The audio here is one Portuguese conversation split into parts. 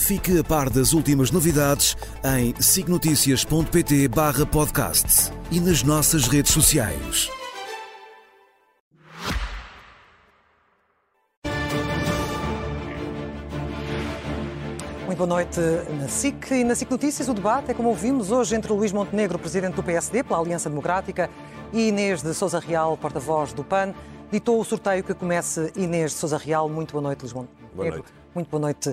Fique a par das últimas novidades em signoticias.pt barra podcast e nas nossas redes sociais. Muito boa noite na SIC e na SIC Notícias. O debate é, como ouvimos, hoje entre Luís Montenegro, presidente do PSD pela Aliança Democrática, e Inês de Souza Real, porta-voz do PAN. Ditou o sorteio que comece Inês de Souza Real. Muito boa noite, Luís Montenegro. Boa noite. Muito boa noite,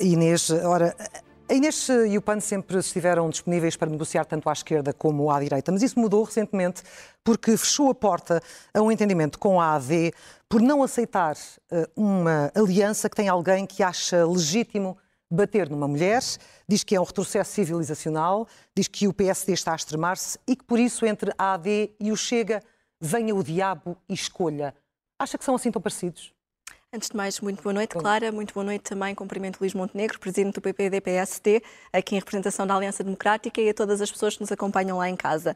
Inês. Ora, a Inês e o PAN sempre estiveram disponíveis para negociar tanto à esquerda como à direita, mas isso mudou recentemente porque fechou a porta a um entendimento com a AD por não aceitar uma aliança que tem alguém que acha legítimo bater numa mulher, diz que é um retrocesso civilizacional, diz que o PSD está a extremar-se e que por isso entre a AD e o Chega venha o diabo e escolha. Acha que são assim tão parecidos? Antes de mais, muito boa noite, Clara. Muito boa noite também. Cumprimento Luís Montenegro, presidente do PPD-PSD, aqui em representação da Aliança Democrática e a todas as pessoas que nos acompanham lá em casa.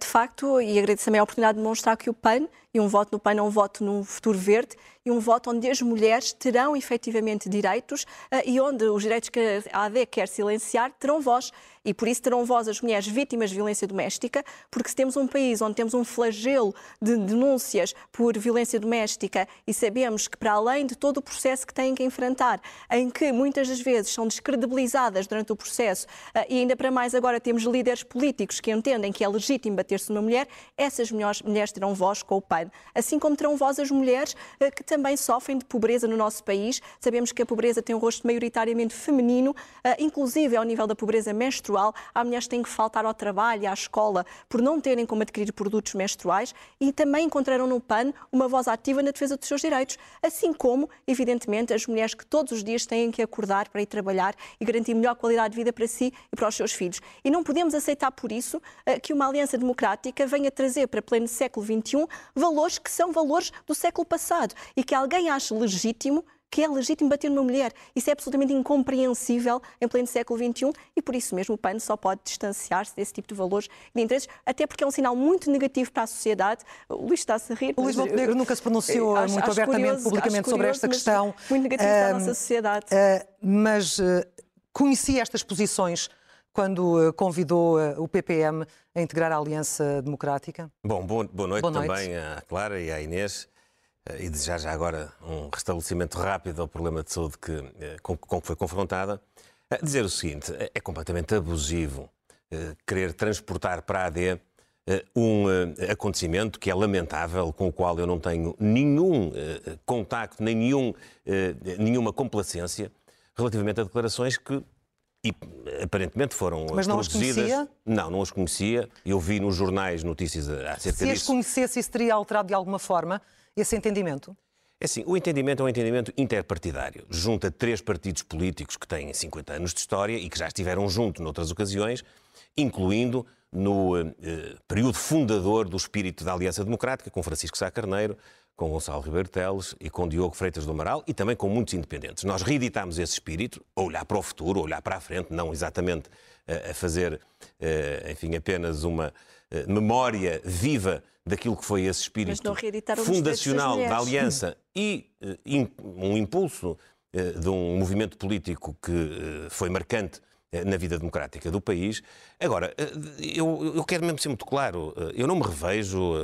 De facto, e agradeço também a oportunidade de demonstrar que o PAN, e um voto no PAN é um voto num futuro verde, e um voto onde as mulheres terão efetivamente direitos e onde os direitos que a AD quer silenciar terão voz. E por isso terão voz as mulheres vítimas de violência doméstica, porque se temos um país onde temos um flagelo de denúncias por violência doméstica e sabemos que, para além de todo o processo que têm que enfrentar, em que muitas das vezes são descredibilizadas durante o processo, e ainda para mais agora temos líderes políticos que entendem que é legítimo bater-se numa mulher, essas mulheres terão voz com o PAN. Assim como terão voz as mulheres que também sofrem de pobreza no nosso país. Sabemos que a pobreza tem um rosto maioritariamente feminino, inclusive ao nível da pobreza menstrual. Há mulheres que têm que faltar ao trabalho, à escola, por não terem como adquirir produtos menstruais e também encontraram no PAN uma voz ativa na defesa dos seus direitos. Assim como, evidentemente, as mulheres que todos os dias têm que acordar para ir trabalhar e garantir melhor qualidade de vida para si e para os seus filhos. E não podemos aceitar, por isso, que uma aliança democrática venha trazer para pleno século XXI valores que são valores do século passado e que alguém ache legítimo que é legítimo bater numa mulher. Isso é absolutamente incompreensível em pleno século XXI e por isso mesmo o PAN só pode distanciar-se desse tipo de valores e de interesses, até porque é um sinal muito negativo para a sociedade. O Luís está-se a rir. O Luís Montenegro nunca se pronunciou acho, muito acho abertamente, curioso, publicamente sobre esta questão. Muito negativo uh, para a nossa sociedade. Uh, mas uh, conhecia estas posições quando convidou o PPM a integrar a Aliança Democrática? Bom, boa, boa, noite, boa noite também à Clara e à Inês. Eh, e desejar já agora um restabelecimento rápido ao problema de saúde que, eh, com, com que foi confrontada. Dizer o seguinte, é, completamente abusivo eh, querer transportar para a AD um acontecimento que é lamentável, com o qual eu não tenho nenhum contacto, nem nenhum, nenhuma complacência, relativamente a declarações que e aparentemente foram Mas não produzidas. As conhecia? Não, não as conhecia. Eu vi nos jornais notícias acerca Se disso. Se as conhecesse, isso teria alterado de alguma forma esse entendimento? É assim, o entendimento é um entendimento interpartidário. Junta três partidos políticos que têm 50 anos de história e que já estiveram juntos noutras ocasiões, incluindo no eh, período fundador do espírito da Aliança Democrática, com Francisco Sá Carneiro, com Gonçalo Ribeiro Teles e com Diogo Freitas do Amaral e também com muitos independentes. Nós reeditámos esse espírito, a olhar para o futuro, a olhar para a frente, não exatamente eh, a fazer, eh, enfim, apenas uma eh, memória viva daquilo que foi esse espírito fundacional da Aliança e um impulso de um movimento político que foi marcante na vida democrática do país. Agora, eu, eu quero mesmo ser muito claro, eu não me revejo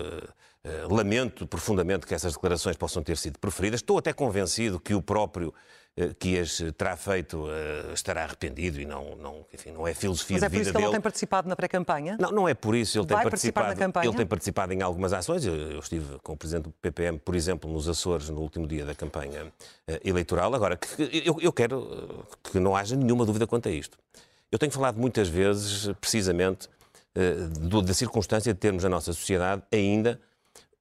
lamento profundamente que essas declarações possam ter sido preferidas. Estou até convencido que o próprio uh, que as terá feito estará arrependido e não, não, enfim, não é filosofia Mas é de vida dele. Mas é por isso que ele tem participado na pré-campanha? Não, não é por isso. Ele Vai tem participado, na campanha? Ele tem participado em algumas ações. Eu, eu, estive com o Presidente do PPM, por exemplo, nos Açores, no último dia da campanha eleitoral. Agora, que, eu, eu quero que não haja nenhuma dúvida quanto a isto. Eu tenho falado muitas vezes, precisamente, da circunstância de termos na nossa sociedade ainda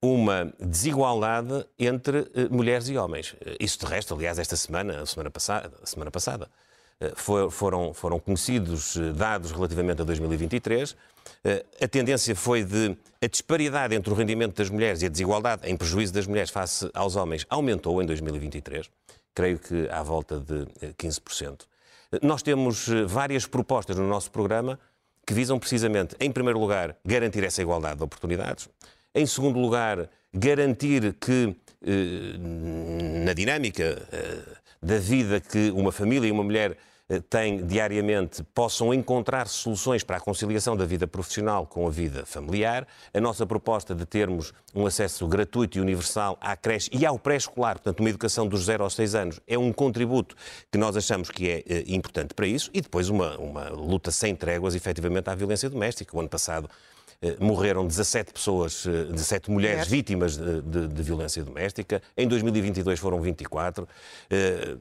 uma desigualdade entre uh, mulheres e homens. Uh, isso de resto, aliás, esta semana, semana passada, semana passada uh, for, foram, foram conhecidos dados relativamente a 2023 a tendência foi de a disparidade entre o rendimento das mulheres e a desigualdade em prejuízo das mulheres face aos homens aumentou em 2023, creio que à volta de 15%. Nós temos várias propostas no nosso programa que visam precisamente, em primeiro lugar, garantir essa igualdade de oportunidades, em segundo lugar, garantir que na dinâmica da vida que uma família e uma mulher eh, têm diariamente possam encontrar soluções para a conciliação da vida profissional com a vida familiar. A nossa proposta de termos um acesso gratuito e universal à creche e ao pré-escolar, portanto, uma educação dos 0 aos 6 anos, é um contributo que nós achamos que é eh, importante para isso. E depois uma, uma luta sem tréguas, efetivamente, à violência doméstica. O ano passado eh, morreram 17 pessoas, 17 eh, mulheres vítimas de, de, de, violência doméstica. Em 2022 foram 24. Eh,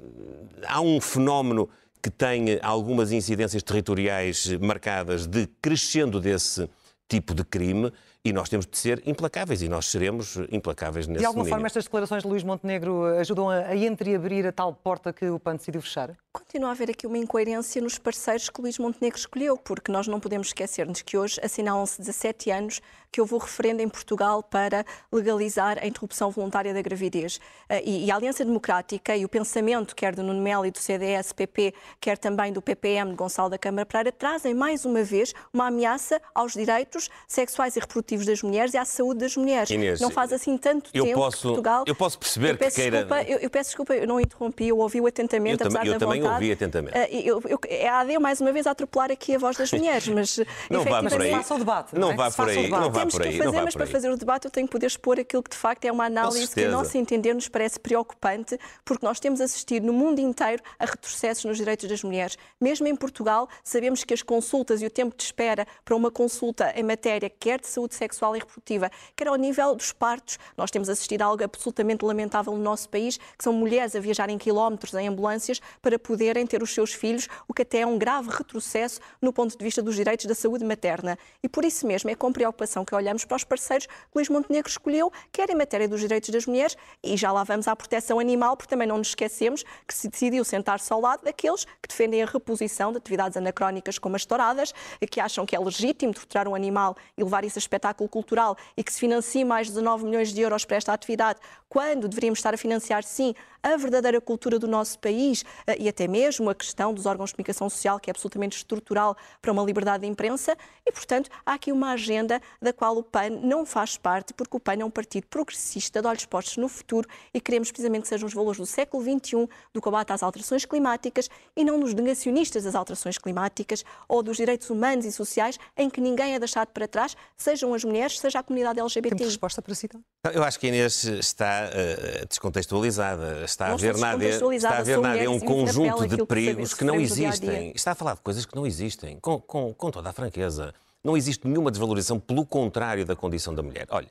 há um fenómeno que tem algumas incidências territoriais marcadas de crescendo desse tipo de crime e nós temos de ser implacáveis e nós seremos implacáveis nesse De alguma domínio. forma, estas declarações de Luís Montenegro ajudam a, entreabrir a tal porta que o PAN decidiu fechar? Continua a haver aqui uma incoerência nos parceiros que Luís Montenegro escolheu, porque nós não podemos esquecer-nos que hoje assinalam-se 17 anos que houve o referendo em Portugal para legalizar a interrupção voluntária da gravidez. Eh, e, a Aliança Democrática e o pensamento, quer do Nuno Melo e do CDS-PP, quer também do PPM de Gonçalo da Câmara Pereira, trazem mais uma vez uma ameaça aos direitos sexuais e reprodutivos das mulheres e à saúde das mulheres. Inês, não faz assim tanto eu tempo posso, que Portugal... Eu posso perceber eu peço que queira... Desculpa, eu, eu, peço desculpa, eu não interrompi, eu ouvi-o atentamente, eu apesar também, da vontade. Eu também ouvi atentamente. Uh, eu, eu, é a AD, mais uma vez, a atropelar aqui a voz das mulheres, mas não vá por aí. faça o debate. Não, não é? vá por aí. Não vá Temos por aí. que o fazer, mas para fazer o debate eu tenho que poder expor aquilo que de facto é uma análise que, a nosso entender, nos parece preocupante, porque nós temos assistido no mundo inteiro a retrocessos nos direitos das mulheres. Mesmo em Portugal, sabemos que as consultas e o tempo de espera para uma consulta em matéria quer de saúde sexual e reprodutiva, quer ao nível dos partos, nós temos assistido a algo absolutamente lamentável no nosso país, que são mulheres a viajarem quilómetros em ambulâncias para poderem ter os seus filhos, o que até é um grave retrocesso no ponto de vista dos direitos da saúde materna. E por isso mesmo é com preocupação que olhamos para os parceiros que Luís Montenegro escolheu, quer em matéria dos direitos das mulheres, e já lá vamos à proteção animal, porque também não nos esquecemos que se decidiu sentar-se ao lado daqueles que defendem a reposição de atividades anacrónicas como as touradas, que acham que é legítimo torturar um animal e levar isso a espetáculo cultural e que se financia mais 19 milhões de euros para esta atividade, quando deveríamos estar a financiar, sim, a verdadeira cultura do nosso país eh, e até mesmo a questão dos órgãos de comunicação social, que é absolutamente estrutural para uma liberdade de imprensa. E, portanto, há aqui uma agenda da qual o PAN não faz parte, porque o PAN é um partido progressista, de olhos postos no futuro e queremos precisamente que sejam os valores do século XXI, do combate às alterações climáticas e não dos negacionistas das alterações climáticas ou dos direitos humanos e sociais em que ninguém é deixado para trás, sejam as mulheres, seja a comunidade LGBT. Temos resposta para citar? Eu acho que a Inês está uh, descontextualizada. Está a ver nada, está a ver nada é um conjunto de perigos que não existem. Dia -dia. Está a falar de coisas que não existem, com, com, com toda a franqueza. Não existe nenhuma desvalorização, pelo contrário, da condição da mulher. Olha,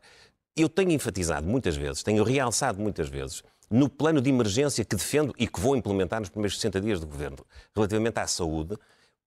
eu tenho enfatizado muitas vezes, tenho realçado muitas vezes, no plano de emergência que defendo e que vou implementar nos primeiros 60 dias do governo, relativamente à saúde,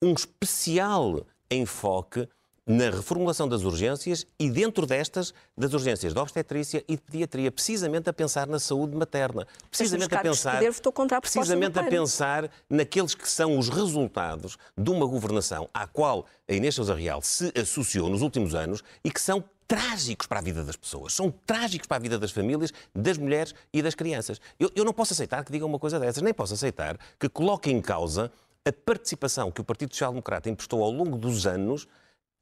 um especial enfoque na reformulação das urgências e, dentro destas, das urgências de obstetrícia e de pediatria, precisamente a pensar na saúde materna, precisamente a pensar, a precisamente a pensar naqueles que são os resultados de uma governação à qual a Inês Sousa Real se associou nos últimos anos e que são trágicos para a vida das pessoas, são trágicos para a vida das famílias, das mulheres e das crianças. Eu, eu não posso aceitar que digam uma coisa dessas, nem posso aceitar que coloquem em causa a participação que o Partido Social Democrata emprestou ao longo dos anos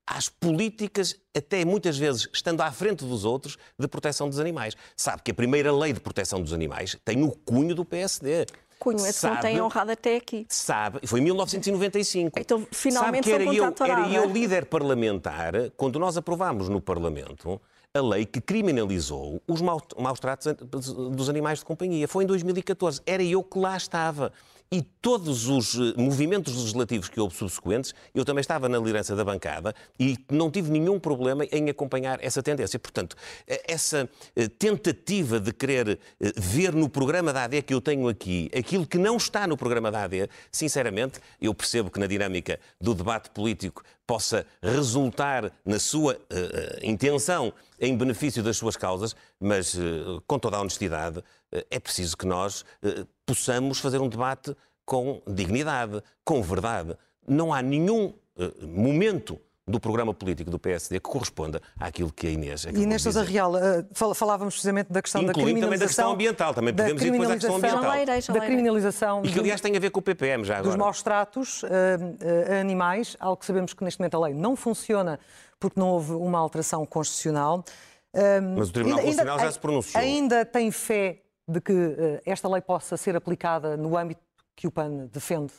às políticas, até muitas vezes estando à frente dos outros, de proteção dos animais. Sabe que a primeira lei de proteção dos animais tem o cunho do PSD. Cunho, esse sabe, não tem honrado até aqui. Sabe, foi em 1995. Então, finalmente sabe que era eu, era eu líder parlamentar, quando nós aprovámos no Parlamento a lei que criminalizou os maus tratos dos animais de companhia. Foi em 2014. Era eu que lá estava e todos os eh, movimentos legislativos que houve subsequentes, eu também estava na liderança da bancada e não tive nenhum problema em acompanhar essa tendência. Portanto, eh, essa eh, tentativa de querer ver no programa da AD que eu tenho aqui aquilo que não está no programa da AD, sinceramente, eu percebo que na dinâmica do debate político possa resultar na sua uh, intenção em benefício das suas causas, mas uh, com toda a honestidade uh, é preciso que nós possamos fazer um debate com dignidade, com verdade. Não há nenhum momento do programa político do PSD que corresponda àquilo que a Inês E Inês Sousa Real, eh, falávamos precisamente da questão Incluindo da criminalização... também da questão ambiental, também podemos ir depois à questão ambiental. Leirei, da criminalização... E que, aliás, tem a ver com o PPM já agora. dos maus tratos a animais, algo que sabemos que neste momento a lei não funciona porque não houve uma alteração constitucional. Mas o Tribunal Constitucional já se pronunciou. Ainda tem fé de que eh, esta lei possa ser aplicada no âmbito que o PAN defende?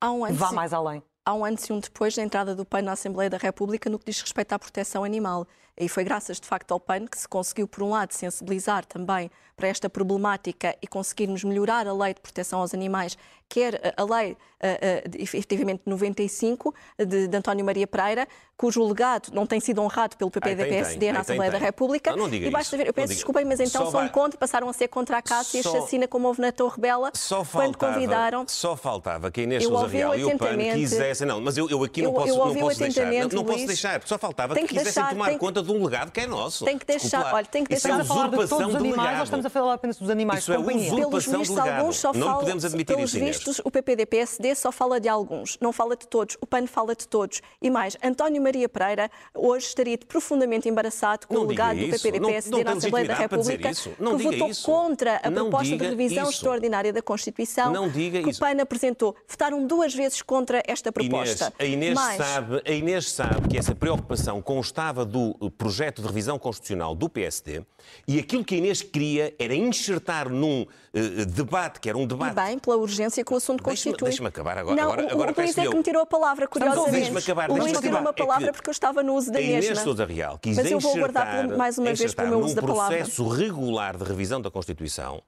Há um antes, Vá mais além. há um antes e um depois da entrada do PAN na Assembleia da República no que diz respeito à proteção animal. E foi graças, de facto, ao PAN que se conseguiu, por um lado, sensibilizar também para esta problemática e conseguirmos melhorar a lei de proteção aos animais, quer a lei, uh, uh, efetivamente, 95, de, de António Maria Pereira, cujo legado não tem sido honrado pelo PP da PSD na Assembleia tem. da República. Não, não diga e basta isso, ver, eu peço diga. desculpa, mas então Só são vai- contra, passaram a ser contra a caça e a chacina, como houve na Torre Bela, Só quando faltava, convidaram. só faltava que a Inês Sousa Real e o PAN quisessem. Não, mas eu, eu aqui não Eu- posso, eu não posso deixar. Não, não posso deixar, só faltava que, que quisessem deixar- tomar que- conta de um legado que é nosso. Tem que deixar- olha, tem que deixar- é a falar de todos os animais ou estamos a falar apenas dos animais Isso é companhia? Pelos vistos, alguns só Não falam, podemos admitir pelos isso, vistos, o PPD-PSD só fala de alguns, não fala de todos. O PAN fala de todos. E mais, António Maria Pereira hoje estaria profundamente embaraçado com Não o legado do. PPD-PSD na Assembleia da República, que votou isso. contra a Não proposta de revisão isso. extraordinária da Constituição que o PAN apresentou. Votaram duas vezes contra esta proposta. Inês, a, Inês sabe, a Inês sabe que essa preocupação constava do projeto de revisão constitucional do PSD e aquilo que a Inês queria era enxertar num eh, debate, que era um e debate. bem, pela urgência que o assunto constitui. deixa-me acabar agora- Não, agora- o- agora o Luís é que me tirou a palavra, curiosamente. Deixa-me acabar, o Luís tirou-me acabar. a palavra É que porque eu estava no uso da a Inês mesma. Sousa Real quis Mas eu vou aguardar mais uma vez pelo meu uso da palavra. processo regular de revisão da Constituição,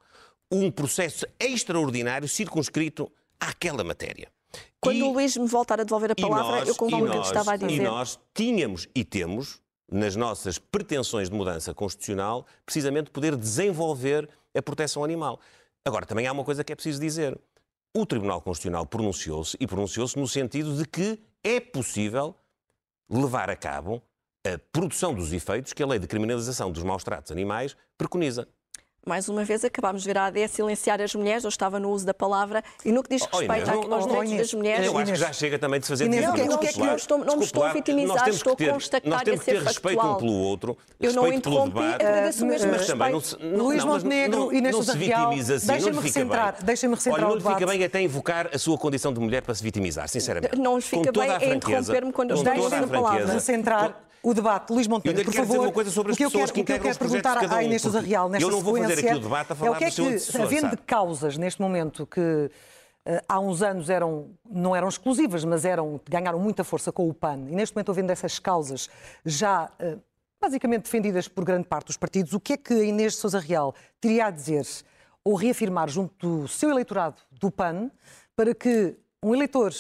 um processo extraordinário circunscrito àquela matéria. Quando E- o Luís me voltar a devolver a e palavra, nós- eu concluo e o que estava a E dizer. nós tínhamos e temos, nas nossas pretensões de mudança constitucional, precisamente poder desenvolver a proteção animal. Agora, também há uma coisa que é preciso dizer. O Tribunal Constitucional pronunciou-se e pronunciou-se no sentido de que é possível levar a cabo a produção dos efeitos que a lei de criminalização dos maus tratos animais preconiza. Mais uma vez, acabámos de ver a AD silenciar as mulheres, eu estava no uso da palavra, e no que diz Oh, respeito Inês, à- não- aos oh, direitos Inês, das mulheres. Eu acho que Inês, já chega também de se fazer Inês, disso. o que é- que eu estou- não me estou a vitimizar, Nós temos estou que a ter- constatar Nós e a temos que ser ter respeito factual. um pelo outro, Eu não respeito pelo interrompi, debate. agradeço o mesmo mas também não respeito. se, não, Luís não, Montenegro não, e Inês não Sousa Real, assim, deixem-me não lhe fica recentrar- bem. deixem-me recentrar Olha, não lhe fica bem até invocar a sua condição de mulher para se vitimizar, sinceramente. Não lhe fica Com toda bem a é franqueza, interromper-me quando eu com estou toda a palavra. franqueza. Recentrar o debate. Luís Eu Montenegro, ainda por quero dizer favor. uma coisa sobre as o que eu quero, que o que eu quero perguntar cada à um, Inês Sousa Real nesta eu não vou fazer aqui o debate a é falar o que é que, havendo sabe? causas neste momento que eh, há uns anos eram, não eram exclusivas, mas eram, ganharam muita força com o PAN, e neste momento, havendo essas causas já eh, basicamente defendidas por grande parte dos partidos, o que é que a Inês de Sousa Real teria a dizer ou reafirmar junto do seu eleitorado do PAN para que um eleitor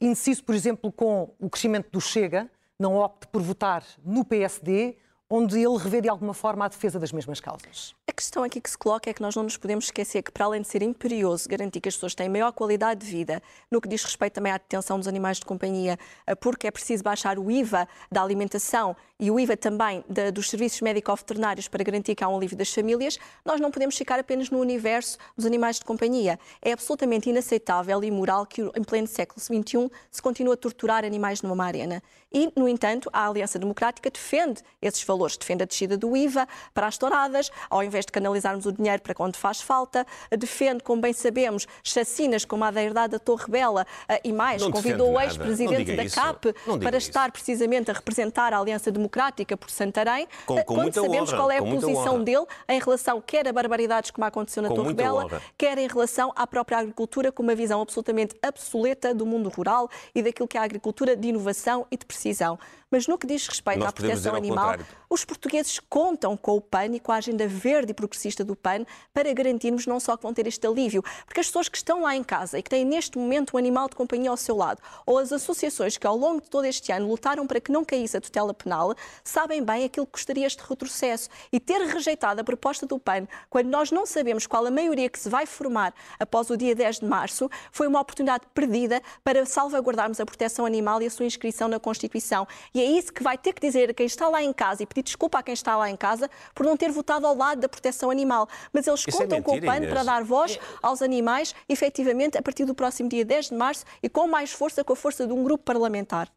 indeciso, por exemplo, com o crescimento do Chega, não opte por votar no PSD, onde ele revê de alguma forma a defesa das mesmas causas? A questão aqui que se coloca é que nós não nos podemos esquecer que, para além de ser imperioso garantir que as pessoas têm maior qualidade de vida, no que diz respeito também à detenção dos animais de companhia, eh, porque é preciso baixar o IVA da alimentação e o IVA também da- dos serviços médico-veterinários para garantir que há um alívio das famílias, nós não podemos ficar apenas no universo dos animais de companhia. É absolutamente inaceitável e imoral que, em pleno século XXI, se continue a torturar animais numa arena. E, no entanto, a Aliança Democrática defende esses valores, defende a descida do IVA para as touradas, ao invés de canalizarmos o dinheiro para onde faz falta, defende, como bem sabemos, chacinas como a da herdade da Torre Bela eh, e mais, Não convidou o ex-presidente da isso. CAP para isso. estar precisamente a representar a Aliança Democrática por Santarém, Com- eh, com quando sabemos honra, qual é a posição honra. dele em relação quer a barbaridades como aconteceu na Com Torre Bela, honra. quer em relação à própria agricultura, com uma visão absolutamente obsoleta do mundo rural e daquilo que é a agricultura de inovação e de precisão. Mas no que diz respeito Nós à proteção animal, os portugueses contam com o PAN e com a agenda verde e progressista do PAN para garantirmos não só que vão ter este alívio, porque as pessoas que estão lá em casa e que têm neste momento um animal de companhia ao seu lado, ou as associações que ao longo de todo este ano lutaram para que não caísse a tutela penal, sabem bem aquilo que custaria este retrocesso. E ter rejeitado a proposta do PAN, quando nós não sabemos qual a maioria que se vai formar após o dia 10 de março, foi uma oportunidade perdida para salvaguardarmos a proteção animal e a sua inscrição na Constituição. E é isso que vai ter que dizer a quem está lá em casa e pedir desculpa a quem está lá em casa por não ter votado ao lado da proteção animal. Mas eles Isso é contam com o mentira, PAN Inês. para dar voz aos animais, efetivamente, a partir do próximo dia 10 de março e com mais força, com a força de um grupo parlamentar.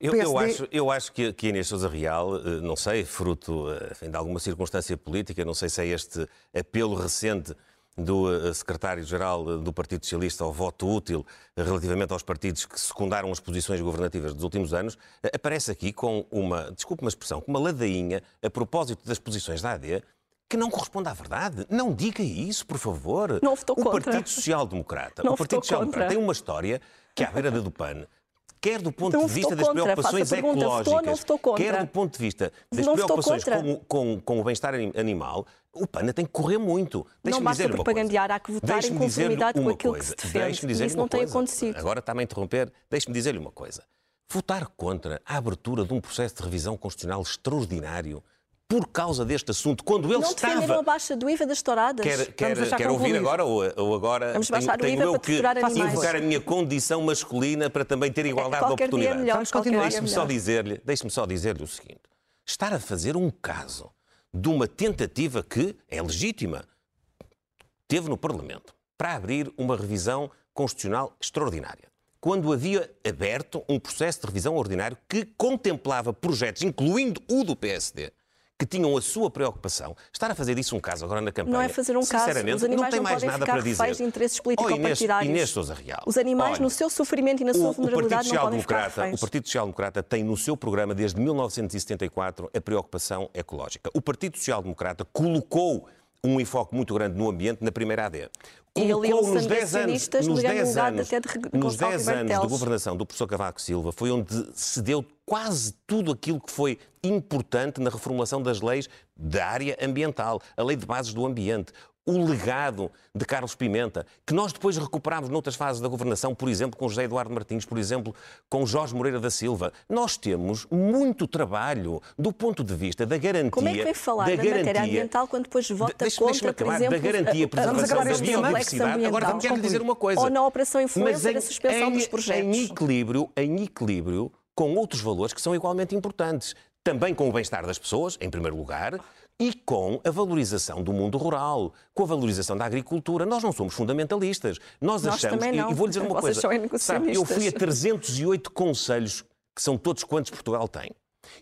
Eu, eu, acho, eu acho que, que a Inês Sousa Real, eh, não sei, fruto enfim, de alguma circunstância política, não sei se é este apelo recente do eh, secretário-geral do Partido Socialista ao voto útil relativamente aos partidos que secundaram as posições governativas dos últimos anos, eh, aparece aqui com uma, desculpe uma expressão, com uma ladainha a propósito das posições da AD que não corresponde à verdade. Não diga isso, por favor. Não votou o contra. Partido Social Democrata, o Partido Social Democrata tem uma história que, à beira da do PAN, quer do ponto Não de vista das contra. preocupações pergunta, não ecológicas, votou quer do ponto de vista das Não preocupações com, o- com- com o bem-estar anim- animal, o PAN tem que correr muito. Deixe-me basta propagandear, há que votar em conformidade com aquilo que coisa. se defende. Isso não tem coisa. acontecido. Agora está-me a interromper. Deixe-me dizer-lhe uma coisa. Votar contra a abertura de um processo de revisão constitucional extraordinário por causa deste assunto, quando ele Não estava a baixa do IVA das touradas. Quer, quer, quer ouvir agora ou, ou agora Vamos tenho, tenho IVA eu para que invocar a minha condição masculina para também ter igualdade de Qualquer dia é oportunidades? melhor. Vamos continuar. é Deixe-me só dizer-lhe deixe só dizer o seguinte. Estar a fazer um caso de uma tentativa que é legítima, teve no Parlamento, para abrir uma revisão constitucional extraordinária. Quando havia aberto um processo de revisão ordinário que contemplava projetos, incluindo o do PSD, que tinham a sua preocupação, estar a fazer disso um caso agora na campanha. Não é fazer um caso. Os animais não tem não mais podem nada ficar para dizer. de interesses Oh, Inês, político-partidários. Inês Sousa Real. Os animais, Olha, no seu sofrimento e na sua o, o vulnerabilidade, não Social podem ficar reféns. o Partido Social Democrata tem no seu programa desde 1974 a preocupação ecológica. O Partido Social Democrata colocou um enfoque muito grande no ambiente na primeira AD. Colocou nos a 10 anos, nos ligando 10 um lugar anos, de nos Gonçalo 10 Ribeiro anos de governação do professor Cavaco Silva foi onde se deu quase tudo aquilo que foi importante na reformulação das leis da área ambiental, a lei de bases do ambiente, o legado de Carlos Pimenta, que nós depois recuperámos noutras fases da governação, por exemplo, com José Eduardo Martins, por exemplo, com Jorge Moreira da Silva. Nós temos muito trabalho do ponto de vista da garantia. Como é que vem falar da da, matéria garantia- ambiental quando depois vota Deixa- deixa-me contra, por acabar, exemplo, da garantia a- preservação da biodiversidade. Agora ambiental? vamos quero dizer uma coisa. Ou na operação influencer, Mas a suspensão em, dos projetos. Em equilíbrio, em equilíbrio com outros valores que são igualmente importantes. Também com o bem-estar das pessoas, em primeiro lugar, e com a valorização do mundo rural, com a valorização da agricultura. Nós não somos fundamentalistas. Nós, Nós achamos. também e- não. E vou-lhe dizer uma Vocês coisa. Sabe, eu fui a 308 conselhos, que são todos quantos Portugal tem.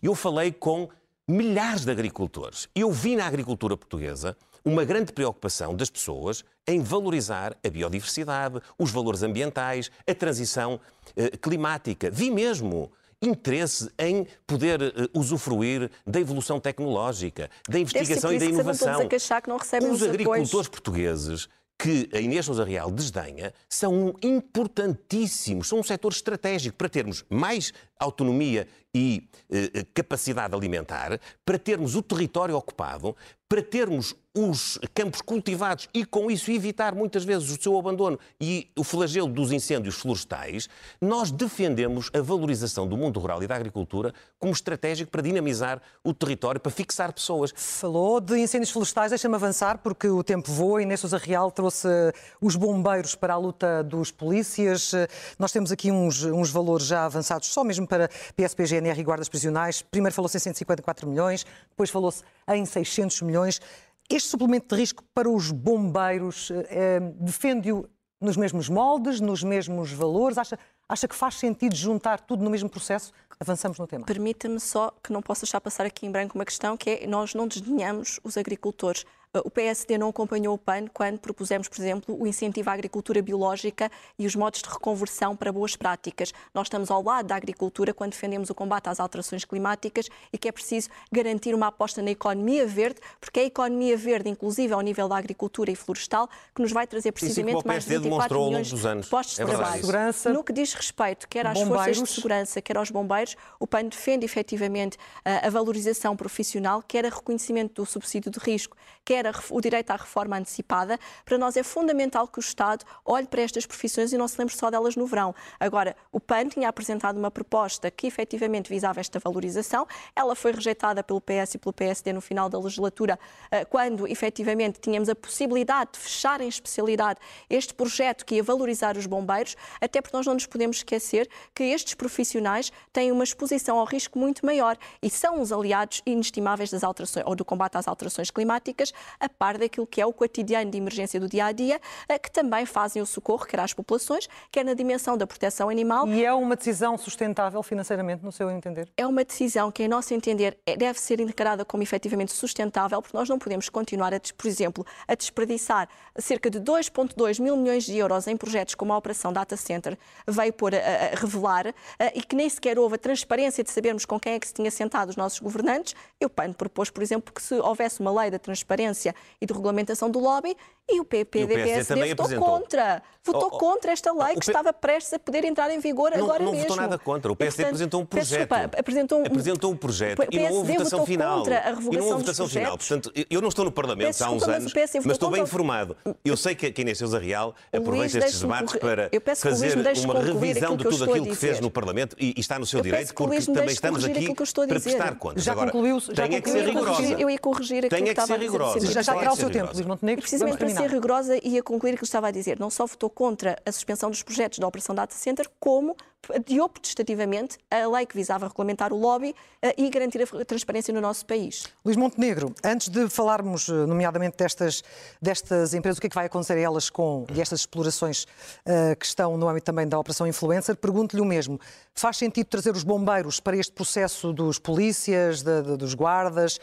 Eu falei com milhares de agricultores. Eu vi na agricultura portuguesa uma grande preocupação das pessoas em valorizar a biodiversidade, os valores ambientais, a transição eh, climática. Vi mesmo interesse em poder eh, usufruir da evolução tecnológica, da investigação e da que inovação. queixar que não recebem Os os apoios. agricultores portugueses que a Inês Sousa Real desdenha são importantíssimos, são um setor estratégico para termos mais autonomia e eh, capacidade alimentar, para termos o território ocupado, para termos os campos cultivados e com isso evitar muitas vezes o seu abandono e o flagelo dos incêndios florestais, nós defendemos a valorização do mundo rural e da agricultura como estratégico para dinamizar o território, para fixar pessoas. Falou de incêndios florestais, deixa-me avançar, porque o tempo voa. Inês Sousa Real trouxe eh, os bombeiros para a luta dos polícias. Eh, Nós temos aqui uns, uns valores já avançados, só mesmo para PSP, GNR e guardas prisionais. Primeiro falou-se em 154 milhões, depois falou-se em 600 milhões. Este suplemento de risco para os bombeiros eh, eh, defende-o nos mesmos moldes, nos mesmos valores? Acha, acha que faz sentido juntar tudo no mesmo processo? Avançamos no tema. Permita-me só que não posso deixar passar aqui em branco uma questão, que é nós não desdenhamos os agricultores. Uh, O PSD não acompanhou o PAN quando propusemos, por exemplo, o incentivo à agricultura biológica e os modos de reconversão para boas práticas. Nós estamos ao lado da agricultura quando defendemos o combate às alterações climáticas e que é preciso garantir uma aposta na economia verde, porque é a economia verde, inclusive ao nível da agricultura e florestal, que nos vai trazer precisamente mais de PSD 24 demonstrou ao longo milhões dos anos. de postos É de trabalho. Segurança. No que diz respeito quer às forças Bombeiros. de segurança, quer aos bombeiros, o PAN defende efetivamente a a valorização profissional, quer a reconhecimento do subsídio de risco, quer o direito à reforma antecipada. Para nós é fundamental que o Estado olhe para estas profissões e não se lembre só delas no verão. Agora, o PAN tinha apresentado uma proposta que efetivamente visava esta valorização. Ela foi rejeitada pelo PS e pelo PSD no final da legislatura, eh, quando efetivamente tínhamos a possibilidade de fechar em especialidade este projeto que ia valorizar os bombeiros, até porque nós não nos podemos esquecer que estes profissionais têm uma exposição ao risco muito maior e são os aliados inestimáveis das alterações ou do combate às alterações climáticas, a par daquilo que é o cotidiano de emergência do dia a dia, eh, que também fazem o socorro, quer às populações, quer na dimensão da proteção animal. E é uma decisão sustentável financeiramente, no seu entender? É uma decisão que, em nosso entender, é, deve ser encarada como efetivamente sustentável, porque nós não podemos continuar, a, por exemplo, a desperdiçar cerca de 2,2 mil milhões de euros em projetos como a Operação Data Center veio por a, a revelar e que nem sequer houve a transparência de sabermos com quem é que se tinha sentado os nossos governantes. E o PAN propôs, por exemplo, que se houvesse uma lei da transparência e de regulamentação do lobby, e o PPD-PSD votou apresentou. contra. Votou oh, oh, contra esta lei que P... estava prestes a poder entrar em vigor não, agora não mesmo. Não votou nada contra. O PSD e, portanto, apresentou um projeto. Desculpa, apresentou um, apresentou um projeto e não houve votação final. E não houve votação final. Portanto, eu não estou no Parlamento há uns anos, mas, mas estou bem informado. Eu sei que a Inês Real aproveita estes debates para fazer uma revisão de tudo aquilo que fez no Parlamento e está no seu direito, porque também estamos aqui para prestar contas. Já concluiu? Tem que ser rigorosa. Eu ia corrigir aquilo que estava a dizer. Já terá o seu tempo, Luís Montenegro. Precisamente para ser rigorosa e a concluir aquilo que estava a dizer, não só votou contra a suspensão dos projetos da Operação Data Center, como adiou protestativamente a lei que visava regulamentar o lobby uh, e garantir a transparência no nosso país. Luís Montenegro, antes de falarmos, eh, nomeadamente, destas, destas empresas, o que é que vai acontecer a elas com estas explorações uh, que estão no âmbito também da Operação Influencer, pergunto-lhe o mesmo. Faz sentido trazer os bombeiros para este processo dos polícias, de, de, dos guardas?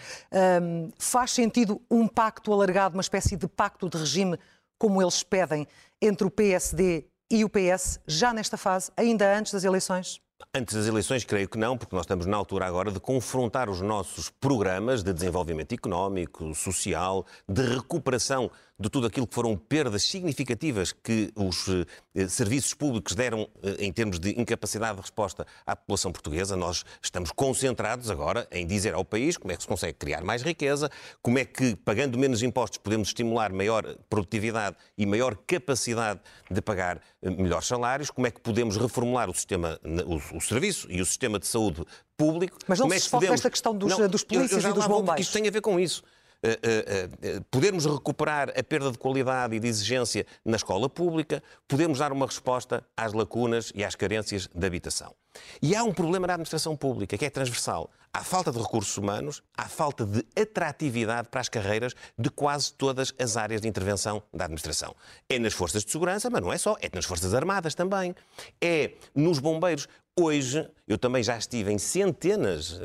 Um, faz sentido um pacto alargado, uma espécie de pacto de regime, como eles pedem, entre o PSD e o PS já nesta fase, ainda antes das eleições? Antes das eleições, creio que não, porque nós estamos na altura agora de confrontar os nossos programas de desenvolvimento económico, social, de recuperação de tudo aquilo que foram perdas significativas que os eh, serviços públicos deram eh, em termos de incapacidade de resposta à população portuguesa. Nós estamos concentrados agora em dizer ao país como é que se consegue criar mais riqueza, como é que, pagando menos impostos, podemos estimular maior produtividade e maior capacidade de pagar eh, melhores salários, como é que podemos reformular o sistema, o, o serviço e o sistema de saúde público. Mas não como se é que podemos... esta questão dos, não, dos polícias eu, eu e dos bombeiros. Isto tem a ver com isso. Eh, eh, eh, podermos recuperar a perda de qualidade e de exigência na escola pública, podemos dar uma resposta às lacunas e às carências da habitação. E há um problema na administração pública que é transversal. Há falta de recursos humanos, há falta de atratividade para as carreiras de quase todas as áreas de intervenção da administração. É nas forças de segurança, mas não é só, é nas forças armadas também. É nos bombeiros. Hoje, eu também já estive em centenas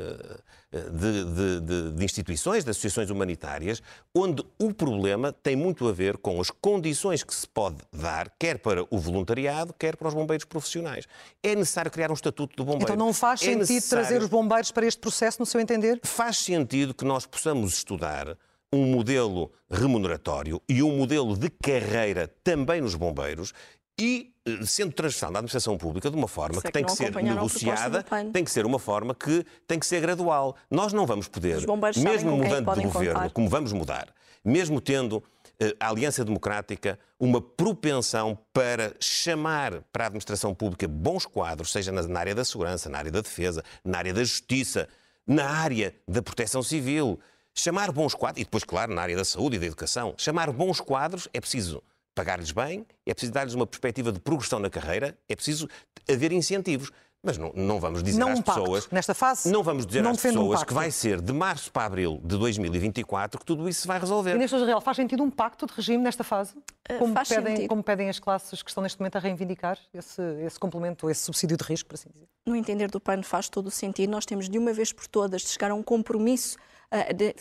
de, de, de, de, instituições, de associações humanitárias, onde o problema tem muito a ver com as condições que se pode dar, quer para o voluntariado, quer para os bombeiros profissionais. É necessário criar um estatuto do bombeiro. Então não faz é sentido necessário... trazer os bombeiros para este processo, no seu entender? Faz sentido que nós possamos estudar um modelo remuneratório e um modelo de carreira também nos bombeiros e eh, sendo transversal na administração pública de uma forma que, que tem que ser negociada, tem que ser uma forma que tem que ser gradual. Nós não vamos poder, mesmo mudando de governo, contar. como vamos mudar, mesmo tendo eh, a Aliança Democrática uma propensão para chamar para a administração pública bons quadros, seja na área da segurança, na área da defesa, na área da justiça, na área da proteção civil. Chamar bons quadros, e depois, claro, na área da saúde e da educação, chamar bons quadros é preciso pagar-lhes bem, é preciso dar-lhes uma perspectiva de progressão na carreira, é preciso haver incentivos. Mas não, não vamos dizer não às um pacto. pessoas. Nesta fase, não vamos dizer não às pessoas um que vai ser de março para abril de 2024 que tudo isso se vai resolver. E neste real faz sentido um pacto de regime nesta fase? Eh, como, faz pedem, como pedem as classes que estão neste momento a reivindicar esse, esse complemento, esse subsídio de risco, por assim dizer? No entender do PAN faz todo o sentido. Nós temos de uma vez por todas de chegar a um compromisso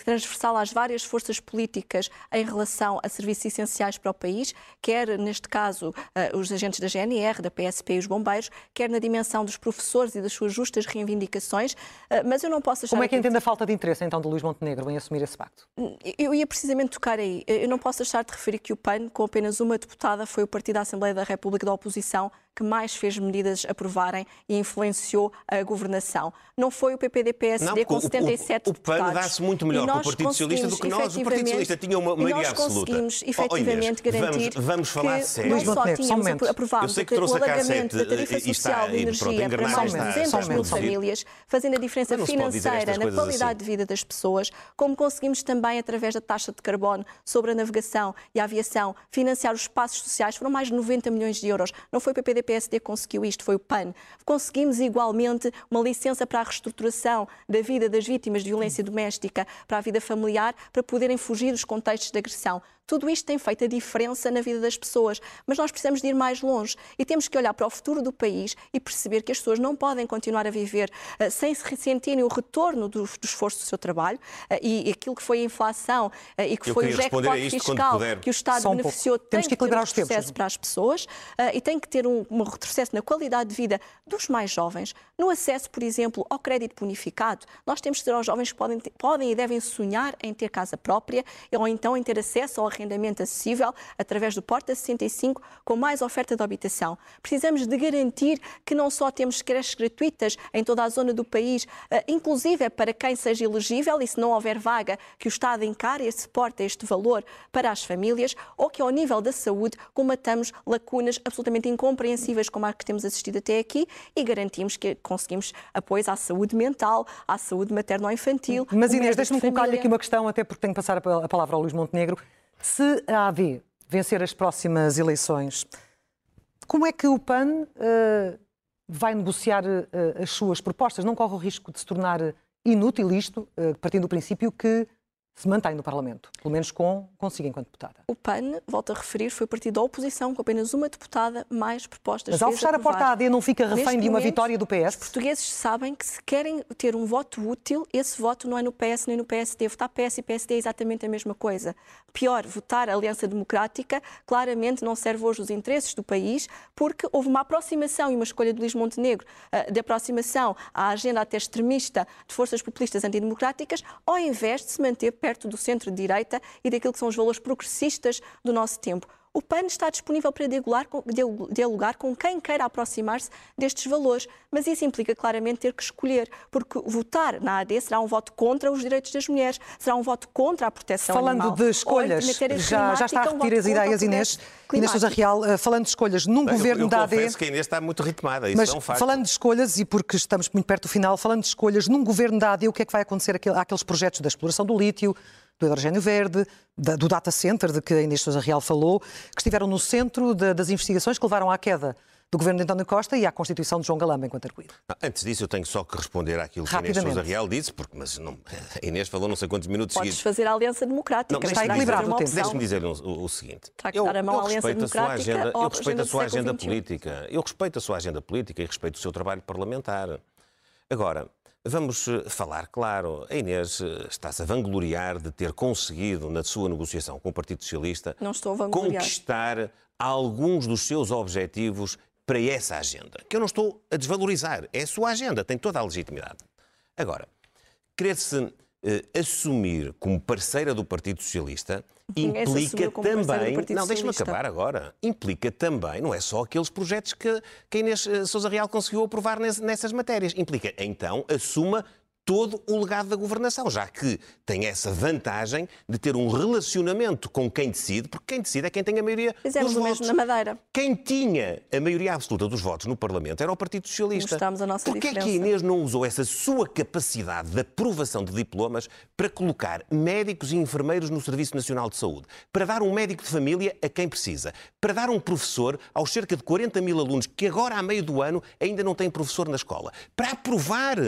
transversal às várias forças políticas em relação a serviços essenciais para o país, quer neste caso eh, os agentes da GNR, da PSP e os bombeiros, quer na dimensão dos professores e das suas justas reivindicações, eh, mas eu não posso achar... Como é que entende a falta de interesse então de Luís Montenegro em assumir esse pacto? Eu ia precisamente tocar aí. Eu não posso deixar de referir que o PAN, com apenas uma deputada, foi o partido da Assembleia da República da oposição que mais fez medidas aprovarem e influenciou a governação. Não foi o PPD-PSD com 77 o, o, o deputados. O PAN dá-se muito melhor com o Partido Socialista do que nós. O Partido Socialista tinha uma maioria absoluta. nós conseguimos efetivamente oh, garantir vamos, vamos falar que sério. não só tínhamos aprovado o alargamento da tarifa social de energia para mais de 200 mil famílias, fazendo a diferença financeira na qualidade assim. de vida das pessoas, como conseguimos também, através da taxa de carbono sobre a navegação e a aviação, financiar os espaços sociais, foram mais de 90 milhões de euros. Não foi o PPD PSD conseguiu isto, foi o PAN. Conseguimos igualmente uma licença para a reestruturação da vida das vítimas de violência doméstica, para a vida familiar, para poderem fugir dos contextos de agressão. Tudo isto tem feito a diferença na vida das pessoas, mas nós precisamos de ir mais longe e temos que olhar para o futuro do país e perceber que as pessoas não podem continuar a viver uh, sem se ressentirem o retorno do, do, esforço do seu trabalho uh, e, aquilo que foi a inflação uh, e que Eu foi o jackpot fiscal que o Estado um beneficiou tem que, que equilibrar um os tempos. retrocesso para as pessoas e tem que ter um, um retrocesso na qualidade de vida dos mais jovens, no acesso, por exemplo, ao crédito bonificado. Nós temos que ter aos jovens que podem, podem e devem sonhar em ter casa própria ou então em ter acesso ao arrendamento acessível através do Porta 65 com mais oferta de habitação. Precisamos de garantir que não só temos creches gratuitas em toda a zona do país, eh, inclusive é para quem seja elegível e se não houver vaga, que o Estado encare e suporte este valor para as famílias, ou que ao nível da saúde comatamos lacunas absolutamente incompreensíveis como a que temos assistido até aqui e garantimos que conseguimos apoios à saúde mental, à saúde materno-infantil. Mas Inês, deixa-me colocar-lhe aqui uma questão, até porque tenho que passar a palavra ao Luís Montenegro. Se a AV vencer as próximas eleições, como é que o PAN uh, vai negociar uh, as suas propostas? Não corre o risco de se tornar inútil isto, uh, partindo do princípio que se mantém no Parlamento, pelo menos com consigo enquanto deputada. O PAN, volto a referir, foi partido da oposição com apenas uma deputada, mais propostas. Mas ao fechar a porta à AD não fica refém de uma vitória do PS? Os portugueses sabem que se querem ter um voto útil, esse voto não é no PS nem no PSD. Votar PS e PSD é exatamente a mesma coisa. Pior, votar a Aliança Democrática claramente não serve hoje os interesses do país, porque houve uma aproximação e uma escolha de Luís Montenegro uh, de aproximação à agenda até extremista de forças populistas antidemocráticas, ao invés de se manter perto do centro-direita e daquilo que são os valores progressistas do nosso tempo. O PAN está disponível para dialogar com quem queira aproximar-se destes valores, mas isso implica claramente ter que escolher, porque votar na AD será um voto contra os direitos das mulheres, será um voto contra a proteção falando animal. de escolhas, já, já está a repetir um as ideias, Inês. Inês Sousa Real, uh, falando de escolhas num Bem, governo eu, da AD... Eu que a Inês está muito ritmada, isso mas é um facto. falando de escolhas, e porque estamos muito perto do final, falando de escolhas num governo da AD, o que é que vai acontecer àqueles projetos da exploração do lítio, do hidrogênio verde, da, do data center de que a Inês Sousa Real falou, que estiveram no centro de, das investigações que levaram à queda do governo de António Costa e à constituição de João Galamba enquanto arguído. Antes disso, eu tenho só que responder àquilo que a Inês Sousa Real disse, porque mas não, a Inês falou não sei quantos minutos Podes seguidos. fazer a Aliança Democrática. Não, está equilibrado o tempo. Deixe-me dizer o, o, seguinte. Está eu, a mão eu à Aliança respeito a sua agenda, ou eu respeito a sua agenda política. Eu respeito a sua agenda política e respeito o seu trabalho parlamentar. Agora, Vamos falar, claro. A Inês está-se a vangloriar de ter conseguido, na sua negociação com o Partido Socialista, conquistar alguns dos seus objetivos para essa agenda. Que eu não estou a desvalorizar. É a sua agenda, tem toda a legitimidade. Agora, querer-se eh, assumir como parceira do Partido Socialista implica também. Não, deixe-me acabar agora. Implica também, não é só aqueles projetos que, que a Inês eh, Sousa Real conseguiu aprovar ness- nessas matérias. Implica, então, assuma todo o legado da governação, já que tem essa vantagem de ter um relacionamento com quem decide, porque quem decide é quem tem a maioria Fizemos dos o votos. mesmo na Madeira. Quem tinha a maioria absoluta dos votos no Parlamento era o Partido Socialista. Mostramos a nossa Porquê é que a diferença. Inês não usou essa sua capacidade de aprovação de diplomas para colocar médicos e enfermeiros no Serviço Nacional de Saúde? Para dar um médico de família a quem precisa? Para dar um professor aos cerca de 40 mil alunos que agora, a meio do ano, ainda não têm professor na escola? Para aprovar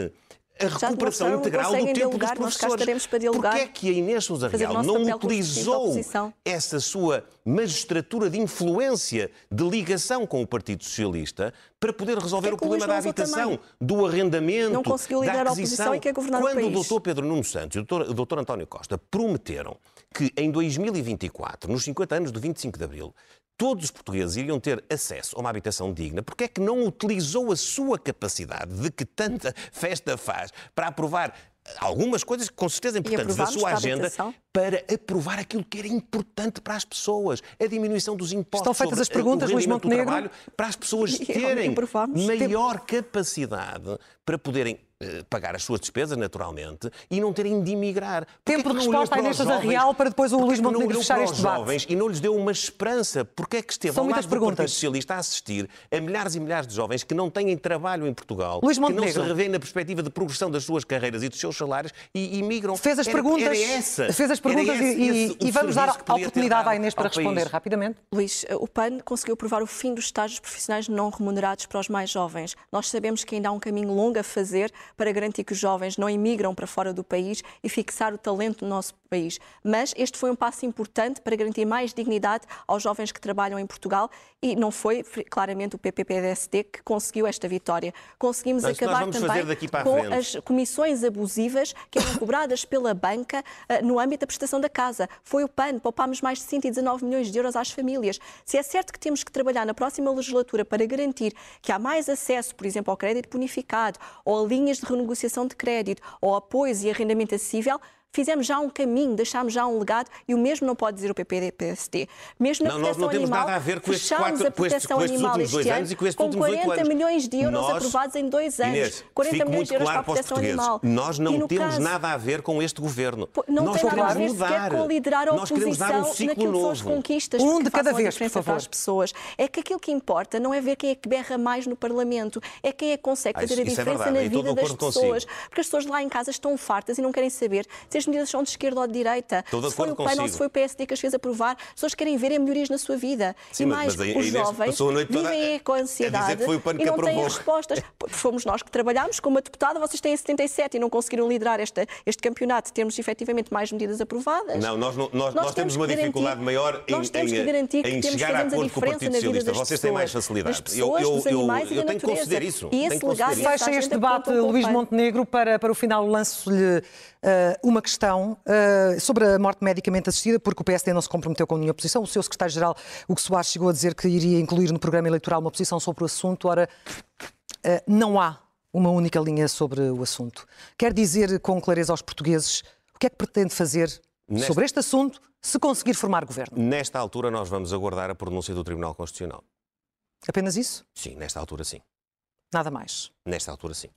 a recuperação integral do tempo dialogar, dos professores. para dialogar, Porquê é que a Inês Sousa Real não da utilizou essa sua magistratura de influência, de ligação com o Partido Socialista, para poder resolver o problema da habitação, do arrendamento, Não conseguiu da liderar a aquisição. oposição e quer governar o Quando país. o Dr. Pedro Nuno Santos e o Dr. o Dr. António Costa prometeram que em 2024, nos 50 anos do 25 de Abril, todos os portugueses iriam ter acesso a uma habitação digna, porque é que não utilizou a sua capacidade de que tanta festa faz para aprovar algumas coisas com certeza importantes da sua agenda? Para aprovar aquilo que era importante para as pessoas, a diminuição dos impostos Estão feitas as perguntas, Luís Montenegro? trabalho, para as pessoas E terem maior capacidade para poderem eh, pagar as suas despesas, naturalmente, e não terem de emigrar. Tempo é de resposta à Inês? Real para depois o Luís é Montenegro fechar este debate? jovens e não lhes deu uma esperança? Porquê é que esteve São ao lado do Partido perguntas. Socialista a assistir a milhares e milhares de jovens que não têm trabalho em Portugal, Luís que não se revêem na perspectiva de progressão das suas carreiras e dos seus salários e imigram? Fez as Era- perguntas, Era essa fez as perguntas esse, e, esse e vamos dar a oportunidade à Inês para responder responder rapidamente. Luís, o PAN conseguiu aprovar o fim dos estágios profissionais não remunerados para os mais jovens. Nós sabemos que ainda há um caminho longo a fazer para garantir que os jovens não emigram para fora do país e fixar o talento no nosso país. Mas este foi um passo importante para garantir mais dignidade aos jovens que trabalham em Portugal e não foi claramente o PPPDST que conseguiu esta vitória. Conseguimos acabar também com frente. as comissões abusivas que eram cobradas pela banca uh, no âmbito da prestação da casa. Foi o PAN, poupámos mais de 119 milhões de euros às famílias. Se é certo que temos que trabalhar na próxima legislatura para garantir que há mais acesso, por exemplo, ao crédito bonificado, ou a linhas de renegociação de crédito, ou apoios e arrendamento acessível, fizemos já um caminho, deixámos já um legado e o mesmo não pode dizer o PPD-PSD. Mesmo na não, nós não temos animal, nada a ver com estes, fechámos quatro, a proteção com estes, com estes animal últimos dois este anos e com estes com últimos 40 oito anos. milhões de euros nós, aprovados em dois anos. Inês, 40 fique milhões de euros claro para a proteção animal. Nós não temos caso, nada a ver com este governo. Não nós tem nada a ver queremos sequer mudar. com liderar a nós queremos dar um oposição ciclo naquilo que são as novo. conquistas Um de cada vez, por para favor. as pessoas. É que aquilo que importa não é ver quem é que berra mais no Parlamento, é quem é que consegue Ah, fazer isso- a é diferença na vida das consigo. pessoas. Porque as pessoas lá em casa estão fartas e não querem saber se as medidas são de esquerda ou de direita. Estou de se foi o PAN ou se foi o PSD que as fez aprovar. As pessoas querem ver melhorias na sua vida. Sim, e mas- mais, mas os jovens passou a noite toda vivem com ansiedade e não têm respostas. Fomos nós que trabalhámos com uma deputada, vocês têm 77 e não conseguiram liderar esta, este campeonato. Temos efetivamente mais medidas aprovadas. Não, nós, não- nós, nós temos uma garantir- dificuldade maior em, nós temos em- que garantir que em temos, chegar a fazemos a acordo com o diferença Partido na vida Socialista. Vocês pessoas. têm mais facilidade. Pessoas, dos animais e eu da tenho que conceder isso. E esse legado Fecha este debate, Luís. Montenegro. Para, para o final, lanço-lhe eh, uma questão eh, sobre a morte medicamente assistida, porque o PSD não se comprometeu com nenhuma posição. O seu secretário-geral, Hugo Soares, chegou a dizer que iria incluir no programa eleitoral uma posição sobre o assunto. Ora, eh, não há uma única linha sobre o assunto. Quer dizer com clareza aos portugueses o que é que pretende fazer sobre este assunto se conseguir formar governo? Nesta altura, nós vamos aguardar a pronúncia do Tribunal Constitucional. Apenas isso? Sim, nesta altura, sim. Nada mais. Nesta altura, sim.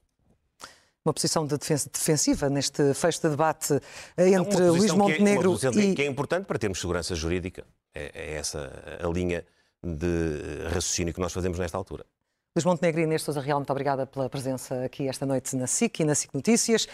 Uma posição de defen- defensiva neste fecho de debate É uma entre Luís posição que é- Montenegro e. que é importante para termos segurança jurídica. É, é essa a linha de raciocínio que nós fazemos nesta altura. Luís Montenegro e Inês Sousa Real, muito obrigada pela presença aqui esta noite na SIC e na SIC Notícias.